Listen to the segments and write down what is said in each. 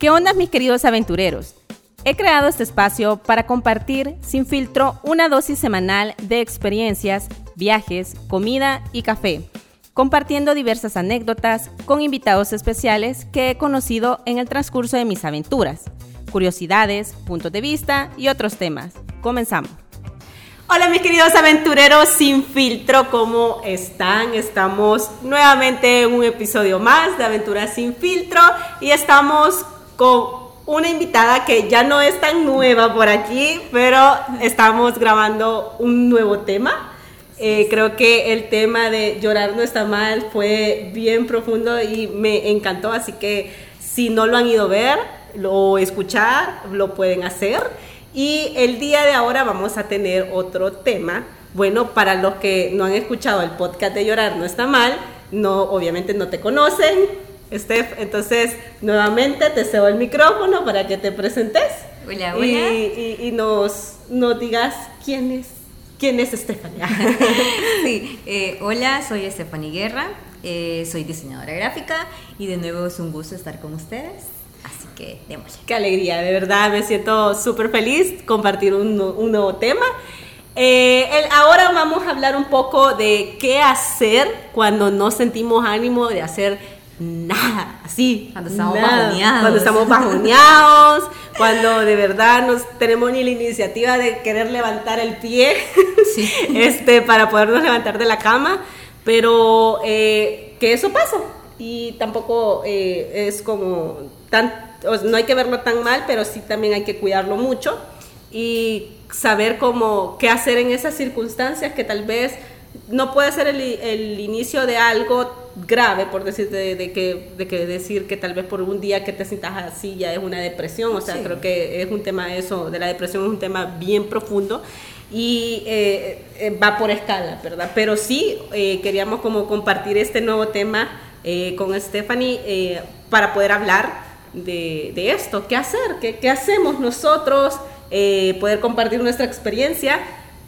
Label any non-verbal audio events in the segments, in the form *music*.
¿Qué onda mis queridos aventureros? He creado este espacio para compartir sin filtro una dosis semanal de experiencias, viajes, comida y café, compartiendo diversas anécdotas con invitados especiales que he conocido en el transcurso de mis aventuras, curiosidades, puntos de vista y otros temas. Comenzamos. Hola mis queridos aventureros sin filtro, ¿cómo están? Estamos nuevamente en un episodio más de Aventuras sin filtro y estamos con una invitada que ya no es tan nueva por aquí, pero estamos grabando un nuevo tema. Eh, creo que el tema de llorar no está mal fue bien profundo y me encantó, así que si no lo han ido a ver o escuchar, lo pueden hacer. Y el día de ahora vamos a tener otro tema. Bueno, para los que no han escuchado el podcast de Llorar no está mal, no, obviamente no te conocen, Steph, entonces nuevamente te cedo el micrófono para que te presentes. Hola, hola. Y, nos, nos, digas quién es, quién es Stephanie. *laughs* sí, eh, hola, soy Stephanie Guerra, eh, soy diseñadora gráfica y de nuevo es un gusto estar con ustedes. Así que démosle. Qué alegría, de verdad me siento súper feliz compartir un, un nuevo tema. Eh, ahora vamos a hablar un poco de qué hacer cuando no sentimos ánimo de hacer nada, así. Cuando estamos bajoneados. Cuando estamos bajoneados, cuando de verdad no tenemos ni la iniciativa de querer levantar el pie *laughs* este, para podernos levantar de la cama, pero eh, que eso pasa y tampoco eh, es como tan, no hay que verlo tan mal, pero sí también hay que cuidarlo mucho y saber cómo qué hacer en esas circunstancias que tal vez no puede ser el, el inicio de algo grave, por decir, de, que, de que decir que tal vez por un día que te sientas así ya es una depresión, o sea, creo que es un tema eso, de la depresión es un tema bien profundo y eh, eh, va por escala, ¿verdad? Pero sí eh, queríamos como compartir este nuevo tema con Stephanie para poder hablar de, de, esto, qué hacer, qué, qué hacemos nosotros, poder compartir nuestra experiencia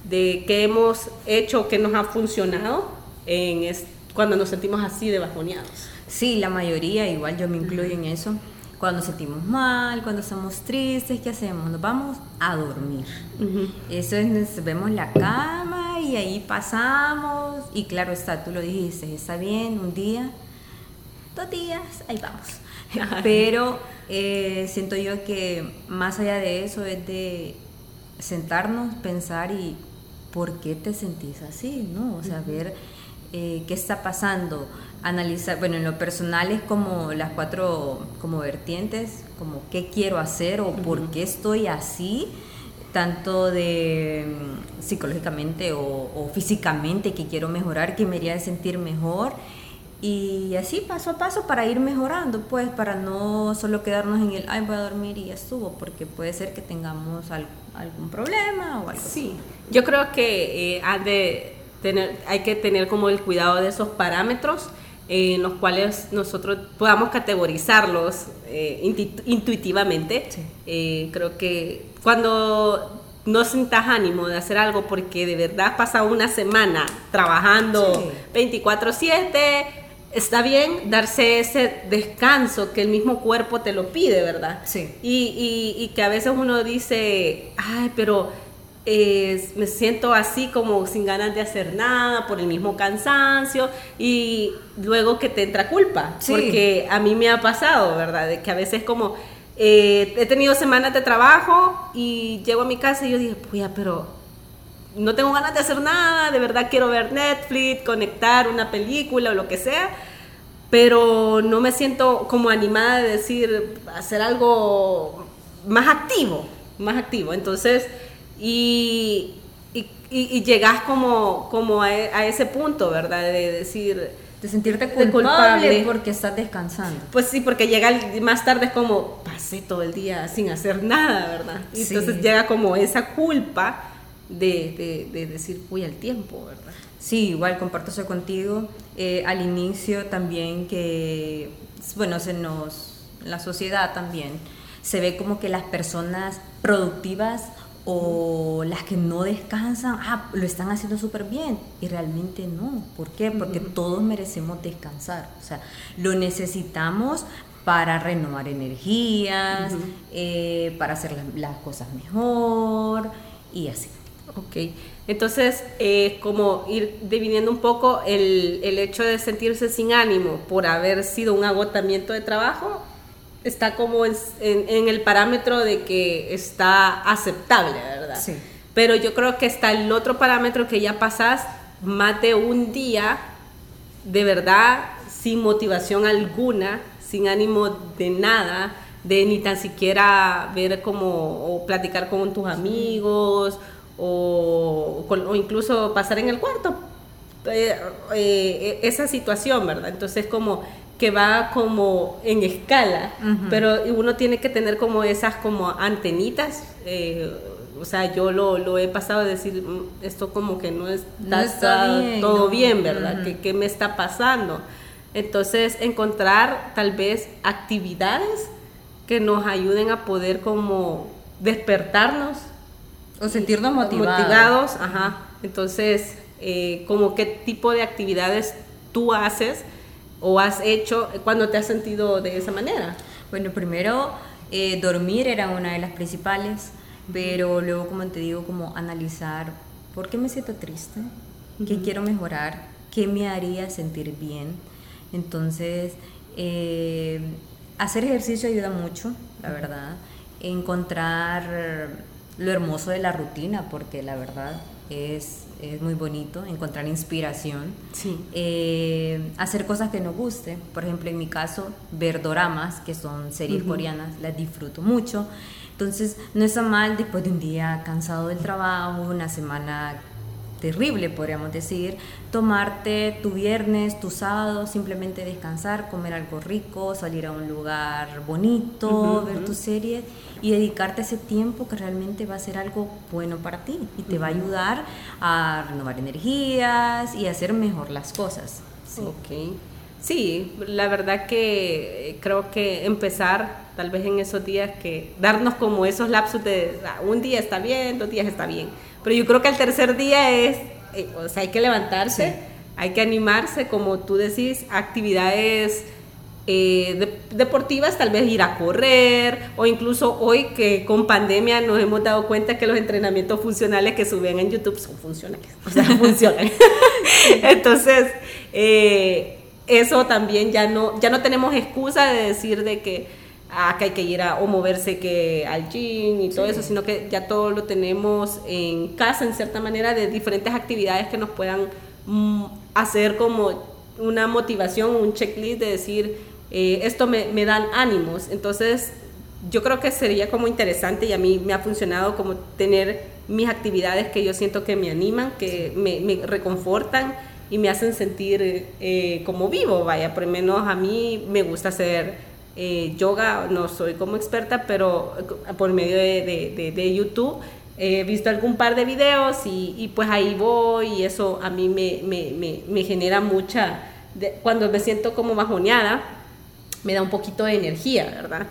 de qué hemos hecho, qué nos ha funcionado en este cuando nos sentimos así de bajoneados. Sí, la mayoría, igual yo me incluyo en eso. Cuando nos sentimos mal, cuando estamos tristes, ¿qué hacemos? Nos vamos a dormir. Eso es, nos vemos la cama y ahí pasamos. Y claro está, tú lo dijiste, está bien, un día, dos días, ahí vamos. Pero eh, siento yo que más allá de eso es de sentarnos, pensar y por qué te sentís así, ¿no? O sea, ver eh, qué está pasando, analizar, bueno, en lo personal es como las cuatro como vertientes, como qué quiero hacer o por qué estoy así, tanto de mm, psicológicamente o, físicamente que quiero mejorar, que me haría sentir mejor. Y así paso a paso para ir mejorando, pues para no solo quedarnos en el, ay, voy a dormir y ya estuvo, porque puede ser que tengamos algún problema o algo. Sí, yo creo que eh, de hay que tener como el cuidado de esos parámetros en los cuales nosotros podamos categorizarlos eh, intuitivamente. Eh, creo que cuando no sientas ánimo de hacer algo porque de verdad pasa una semana trabajando 24/7, está bien darse ese descanso que el mismo cuerpo te lo pide, ¿verdad? Sí. Y, y, y que a veces uno dice, ay, pero me siento así como sin ganas de hacer nada por el mismo cansancio y luego que te entra culpa, porque a mí me ha pasado, ¿verdad? De que a veces como eh, he tenido semanas de trabajo y llego a mi casa y yo dije, pues pero no tengo ganas de hacer nada, de verdad quiero ver Netflix, conectar una película o lo que sea, pero no me siento como animada de decir, hacer algo más activo, más activo. Entonces, y, y, llegas como, como a, ese punto, ¿verdad? De decir... De sentirte culpable, porque estás descansando. Pues sí, porque llega más tarde es como, pasé todo el día sin hacer nada, ¿verdad? Y entonces llega como esa culpa de, de, decir, fui al tiempo, ¿verdad? Sí, igual comparto eso contigo. Eh, al inicio también que, bueno, se nos, la sociedad también, se ve como que las personas productivas o las que no descansan, ah, lo están haciendo súper bien y realmente no. ¿Por qué? Porque todos merecemos descansar, o sea, lo necesitamos para renovar energías, eh, para hacer las, cosas mejor y así. Ok, entonces eh, como ir dividiendo un poco el, el, hecho de sentirse sin ánimo por haber sido un agotamiento de trabajo, está como en, en, el parámetro de que está aceptable, ¿verdad? Sí. Pero yo creo que está el otro parámetro que ya pasas más de un día de verdad sin motivación alguna, sin ánimo de nada, de ni tan siquiera ver como o platicar con tus amigos o, o incluso pasar en el cuarto. Eh, eh, esa situación, ¿verdad? Entonces como que va como en escala, pero uno tiene que tener como esas como antenitas. Eh, o sea, yo lo, lo, he pasado a decir, mm, esto como que no, es, está, bien, todo bien, ¿verdad? ¿Qué, ¿Qué, me está pasando? Entonces, encontrar tal vez actividades que nos ayuden a poder como despertarnos. O sentirnos motivados. Motivados, ajá. Entonces, eh, como qué tipo de actividades tú haces o has hecho cuando te has sentido de esa manera? Bueno, primero eh, dormir era una de las principales, pero luego, como te digo, como analizar por qué me siento triste, qué quiero mejorar, qué me haría sentir bien. Entonces, eh, hacer ejercicio ayuda mucho, la verdad. Encontrar lo hermoso de la rutina, porque la verdad es, es muy bonito encontrar inspiración. Sí. Eh, hacer cosas que nos guste. Por ejemplo, en mi caso, ver doramas, que son series coreanas, las disfruto mucho. Entonces, no está mal después de un día cansado del trabajo, una semana terrible, podríamos decir, tomarte tu viernes, tu sábado, simplemente descansar, comer algo rico, salir a un lugar bonito, ver tu serie y dedicarte ese tiempo que realmente va a ser algo bueno para ti y te va a ayudar a renovar energías y hacer mejor las cosas. Sí. Ok. Sí, la verdad que eh, creo que empezar tal vez en esos días que darnos como esos lapsos de ah, un día está bien, dos días está bien pero yo creo que el tercer día es, eh, o sea, hay que levantarse, hay que animarse, como tú decís, actividades eh, deportivas, tal vez ir a correr, o incluso hoy que con pandemia nos hemos dado cuenta que los entrenamientos funcionales que suben en YouTube son funcionales, o sea, *laughs* funcionan. Entonces, eh, eso también ya no, ya no tenemos excusa de decir de que a que hay que ir a o moverse que al gym y todo eso, sino que ya todo lo tenemos en casa en cierta manera de diferentes actividades que nos puedan mm, hacer como una motivación, un checklist de decir eh, esto me, me, dan ánimos. Entonces yo creo que sería como interesante y a mí me ha funcionado como tener mis actividades que yo siento que me animan, que me, me reconfortan y me hacen sentir eh, como vivo, vaya, por lo menos a mí me gusta hacer eh, yoga, no soy como experta, pero por medio de, YouTube he visto algún par de videos y, pues ahí voy y eso a mí me, genera mucha, cuando me siento como bajoneada, me da un poquito de energía, ¿verdad?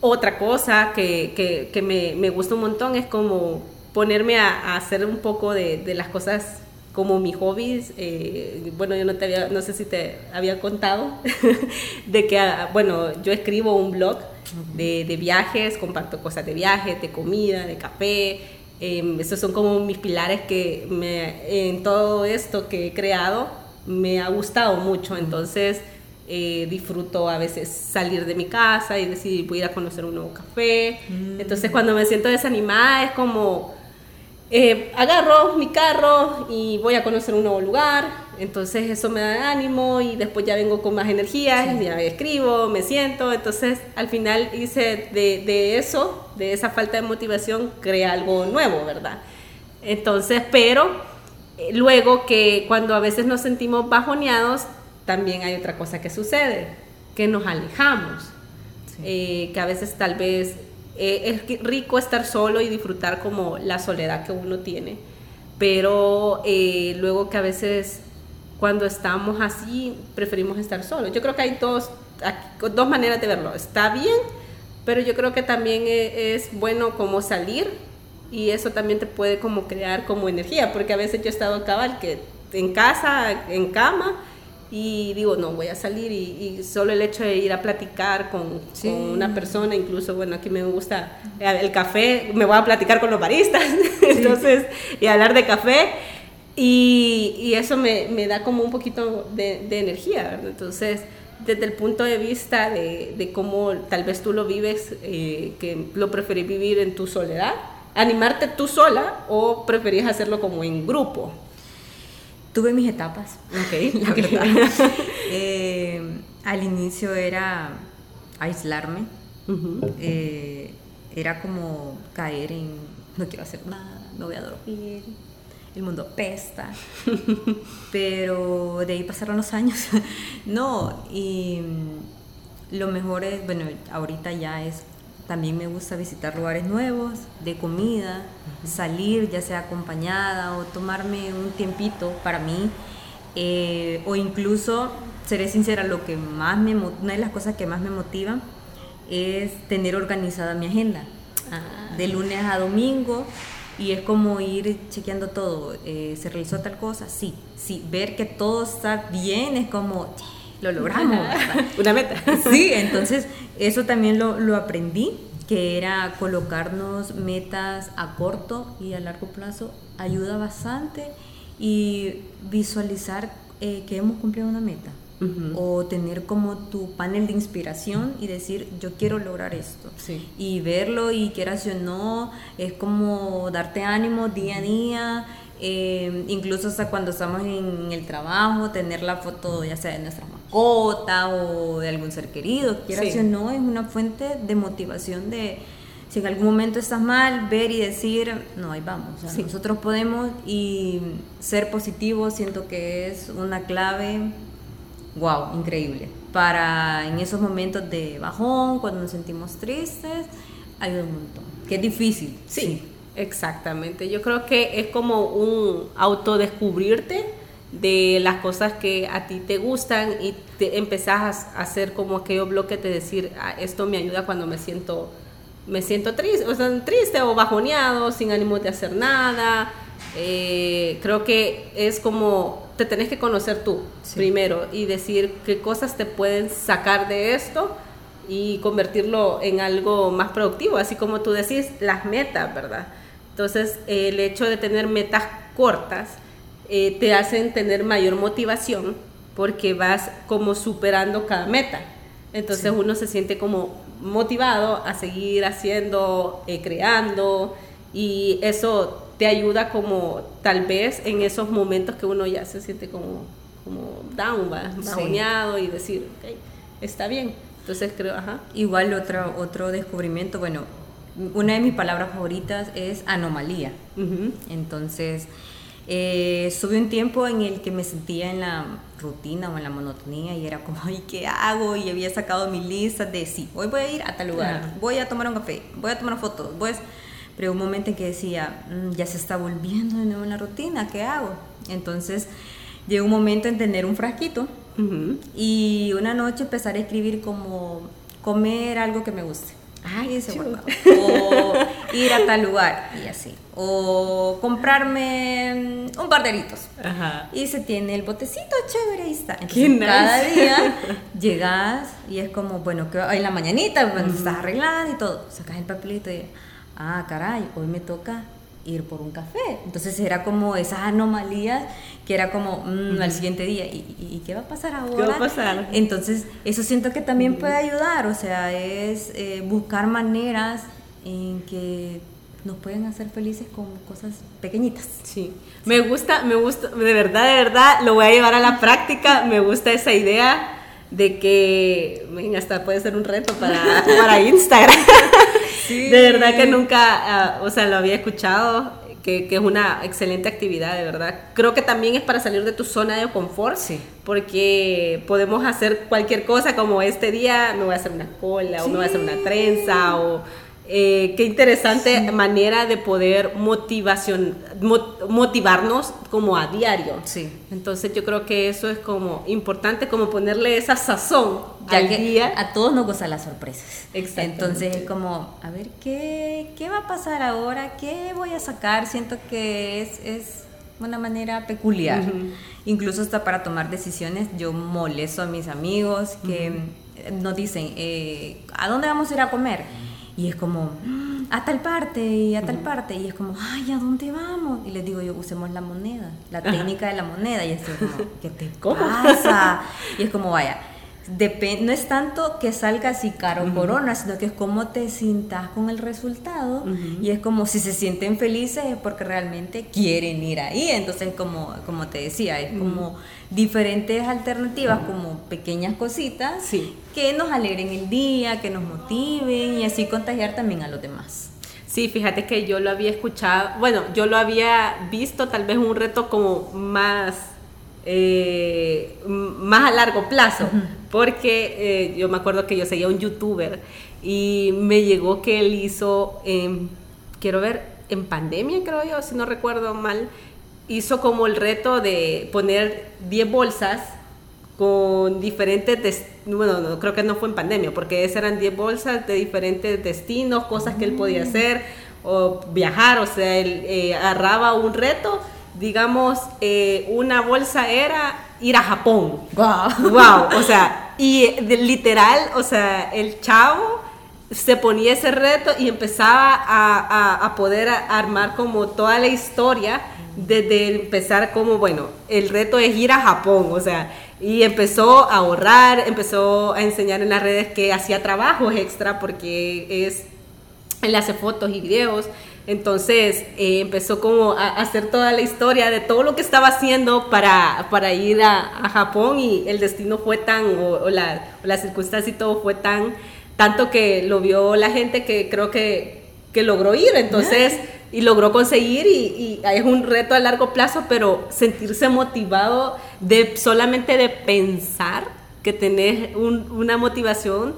Otra cosa que, me, gusta un montón es como ponerme a, a hacer un poco de, las cosas como mi hobbies, eh, bueno, yo no te había, no sé si te había contado, *laughs* de que, ah, bueno, yo escribo un blog de, de, viajes, comparto cosas de viajes, de comida, de café, eh, esos son como mis pilares que me, en todo esto que he creado me ha gustado mucho, entonces eh, disfruto a veces salir de mi casa y decir voy a ir a conocer un nuevo café, mm. entonces cuando me siento desanimada es como eh, agarro mi carro y voy a conocer un nuevo lugar, entonces eso me da ánimo y después ya vengo con más energías, ya escribo, me siento, entonces al final hice de, de, eso, de esa falta de motivación, creé algo nuevo, ¿verdad? Entonces, pero eh, luego que cuando a veces nos sentimos bajoneados, también hay otra cosa que sucede, que nos alejamos, eh, que a veces tal vez eh, es rico estar solo y disfrutar como la soledad que uno tiene, pero eh, luego que a veces cuando estamos así preferimos estar solos. Yo creo que hay dos, dos maneras de verlo. Está bien, pero yo creo que también e, es bueno como salir y eso también te puede como crear como energía, porque a veces yo he estado cabal que en casa, en cama, y digo, no, voy a salir y, solo el hecho de ir a platicar con, una persona, incluso, bueno, aquí me gusta el café, me voy a platicar con los baristas, *laughs* entonces, y hablar de café, y, eso me, me, da como un poquito de, energía, ¿verdad? Entonces, desde el punto de vista de, de cómo tal vez tú lo vives, eh, que lo preferís vivir en tu soledad, animarte tú sola o preferís hacerlo como en grupo. Tuve mis etapas, *laughs* ok, *laughs* la *laughs* eh, al inicio era aislarme, eh, era como caer en no quiero hacer nada, no voy a dormir, el mundo pesta, pero de ahí pasaron los años, no, y lo mejor es, bueno, ahorita ya es también me gusta visitar lugares nuevos, de comida, salir ya sea acompañada o tomarme un tiempito para mí. Eh, o incluso, seré sincera, lo que más me, una de las cosas que más me motiva es tener organizada mi agenda. Ah. De lunes a domingo y es como ir chequeando todo. Eh, ¿Se realizó tal cosa? Sí, sí. Ver que todo está bien es como, lo logramos. *laughs* Una meta. Sí, entonces eso también lo, lo, aprendí, que era colocarnos metas a corto y a largo plazo, ayuda bastante y visualizar eh, que hemos cumplido una meta. O tener como tu panel de inspiración y decir, yo quiero lograr esto. Sí. Y verlo y quieras o no, es como darte ánimo día a día eh, incluso hasta cuando estamos en el trabajo, tener la foto ya sea de nuestra mascota o de algún ser querido, quiera o no, es una fuente de motivación de si en algún momento estás mal, ver y decir, no, ahí vamos, nosotros podemos y ser positivos siento que es una clave, wow, increíble, para en esos momentos de bajón, cuando nos sentimos tristes, ayuda un montón, que es difícil. sí. Exactamente, yo creo que es como un autodescubrirte de las cosas que a ti te gustan y te empezás a hacer como aquello bloque de decir, ah, esto me ayuda cuando me siento, me siento triste, o sea, triste o bajoneado, sin ánimo de hacer nada. Eh, creo que es como, te tenés que conocer tú primero y decir qué cosas te pueden sacar de esto y convertirlo en algo más productivo, así como tú decís, las metas, ¿verdad? Entonces, el hecho de tener metas cortas eh, te hacen tener mayor motivación porque vas como superando cada meta. Entonces uno se siente como motivado a seguir haciendo, eh, creando y eso te ayuda como tal vez en esos momentos que uno ya se siente como, como down, bajoneado y decir, ok, está bien. Entonces creo, ajá. Igual otro, otro descubrimiento, bueno, una de mis palabras favoritas es anomalía. Entonces, eh, estuve un tiempo en el que me sentía en la rutina o en la monotonía y era como, ay, ¿qué hago? Y había sacado mi lista de, sí, hoy voy a ir a tal lugar, voy a tomar un café, voy a tomar fotos, pues, pero un momento en que decía, mm, ya se está volviendo de nuevo en la rutina, ¿qué hago? Entonces, llegó un momento en tener un frasquito y una noche empezar a escribir como comer algo que me guste ay, ese O ir a tal lugar y así. O comprarme un par de Y se tiene el botecito chévere, ahí está. Entonces, cada día *laughs* llegas y es como, bueno, que en la mañanita, cuando estás arreglando y todo, sacas el papelito y, ah, caray, hoy me toca ir por un café. Entonces era como esas anomalías que era como mm, al siguiente día, ¿y, qué va a pasar ahora? ¿Qué va a pasar? Entonces eso siento que también puede ayudar, o sea, es eh, buscar maneras en que nos pueden hacer felices con cosas pequeñitas. Sí, me gusta, me gusta, de verdad, de verdad, lo voy a llevar a la práctica, me gusta esa idea de que, venga, hasta puede ser un reto para, para Instagram. *laughs* De verdad que nunca, ah, o sea, lo había escuchado, que, que, es una excelente actividad, de verdad. Creo que también es para salir de tu zona de confort, sí. porque podemos hacer cualquier cosa, como este día me voy a hacer una cola, o me voy a hacer una trenza, o eh, qué interesante manera de poder motivación, motivarnos como a diario. Sí. Entonces yo creo que eso es como importante, como ponerle esa sazón al día. A todos nos gustan las sorpresas. Exacto. Entonces es como, a ver, ¿qué, ¿qué va a pasar ahora? ¿Qué voy a sacar? Siento que es, es una manera peculiar. Incluso hasta para tomar decisiones, yo molesto a mis amigos que nos dicen, eh, ¿a dónde vamos a ir a comer? Y es como, mm, a tal parte y a tal parte. Y es como, ay, ¿a dónde vamos? Y les digo yo, usemos la moneda, la técnica de la moneda. Y estoy como, ¿qué te pasa? *laughs* Y es como, vaya, no es tanto que salga así caro corona, sino que es cómo te sientas con el resultado y es como si se sienten felices es porque realmente quieren ir ahí. Entonces, como, como te decía, es como diferentes alternativas, como pequeñas cositas que nos alegren el día, que nos motiven y así contagiar también a los demás. Sí, fíjate que yo lo había escuchado, bueno, yo lo había visto tal vez un reto como más eh, más a largo plazo, porque eh, yo me acuerdo que yo seguía un youtuber y me llegó que él hizo, quiero ver, en pandemia creo yo, si no recuerdo mal, hizo como el reto de poner 10 bolsas con diferentes, bueno, no, creo que no fue en pandemia, porque esas eran 10 bolsas de diferentes destinos, cosas que él podía mm. hacer o viajar, o sea, él eh, agarraba un reto digamos, eh, una bolsa era ir a Japón. Wow. Wow. O *laughs* sea, y literal, o sea, el chavo se ponía ese reto y empezaba a, a, poder armar como toda la historia desde empezar como, bueno, el reto es ir a Japón, o sea, y empezó a ahorrar, empezó a enseñar en las redes que hacía trabajos extra porque es, él hace fotos y videos, entonces eh, empezó como a, hacer toda la historia de todo lo que estaba haciendo para, para ir a, Japón y el destino fue tan, o, la, la, circunstancia y todo fue tan, tanto que lo vio la gente que creo que, que logró ir, entonces, y logró conseguir y, y, es un reto a largo plazo, pero sentirse motivado de solamente de pensar que tenés una motivación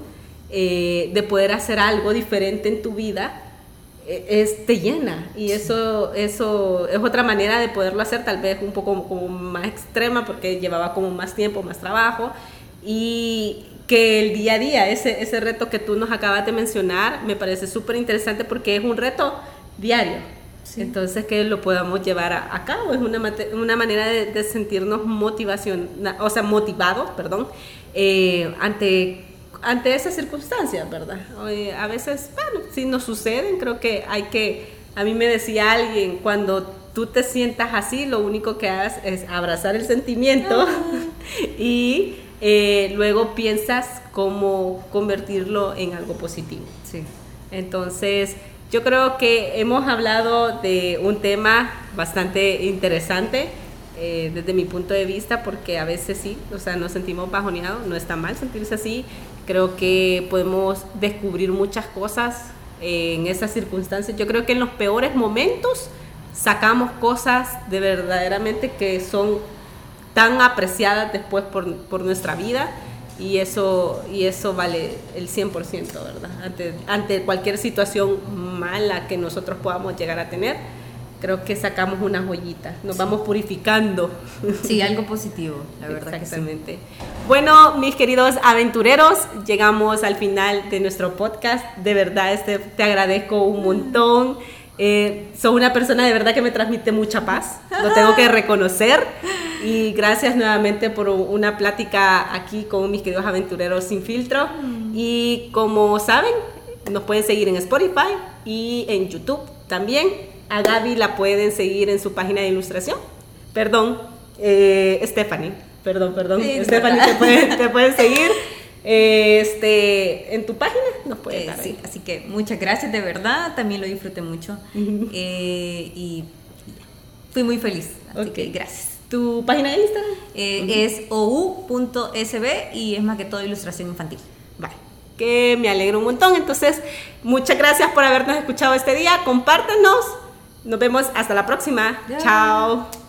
eh, de poder hacer algo diferente en tu vida es, te llena. Y eso, eso es otra manera de poderlo hacer, tal vez un poco como más extrema porque llevaba como más tiempo, más trabajo. Y que el día a día, ese, ese reto que tú nos acabas de mencionar, me parece súper interesante porque es un reto diario. Entonces que lo podamos llevar a, cabo. Es una, una manera de, sentirnos motivación, o sea, motivados, perdón, eh, ante ante esas circunstancias, ¿verdad? a veces, bueno, si nos suceden, creo que hay que, a mí me decía alguien, cuando tú te sientas así, lo único que hagas es abrazar el sentimiento ah. *laughs* y eh, luego piensas cómo convertirlo en algo positivo. Sí. Entonces, yo creo que hemos hablado de un tema bastante interesante. Eh, desde mi punto de vista, porque a veces sí, o sea, nos sentimos bajoneados, no está mal sentirse así, Creo que podemos descubrir muchas cosas en esas circunstancias. Yo creo que en los peores momentos sacamos cosas de verdaderamente que son tan apreciadas después por, nuestra vida y eso, y eso vale el 100%, ¿verdad? Ante, ante cualquier situación mala que nosotros podamos llegar a tener creo que sacamos una joyita, nos vamos purificando. Sí, algo positivo, la verdad. Exactamente. Bueno, mis queridos aventureros, llegamos al final de nuestro podcast. De verdad, este, te agradezco un montón. Eh, soy una persona de verdad que me transmite mucha paz, lo tengo que reconocer. Y gracias nuevamente por una plática aquí con mis queridos aventureros sin filtro. Y como saben, nos pueden seguir en Spotify y en YouTube también. A Gaby la pueden seguir en su página de ilustración. Perdón, eh, Stephanie. Perdón, perdón. Stephanie, te pueden, *laughs* seguir. este, en tu página nos puedes dar. Sí, así que muchas gracias, de verdad. También lo disfruté mucho. Eh, y fui muy feliz. Así que gracias. ¿Tu página de Instagram? Eh, es ou.sb y es más que todo ilustración infantil. Vale que me alegro un montón. Entonces, muchas gracias por habernos escuchado este día. Compártenos nos vemos hasta la próxima. Chao.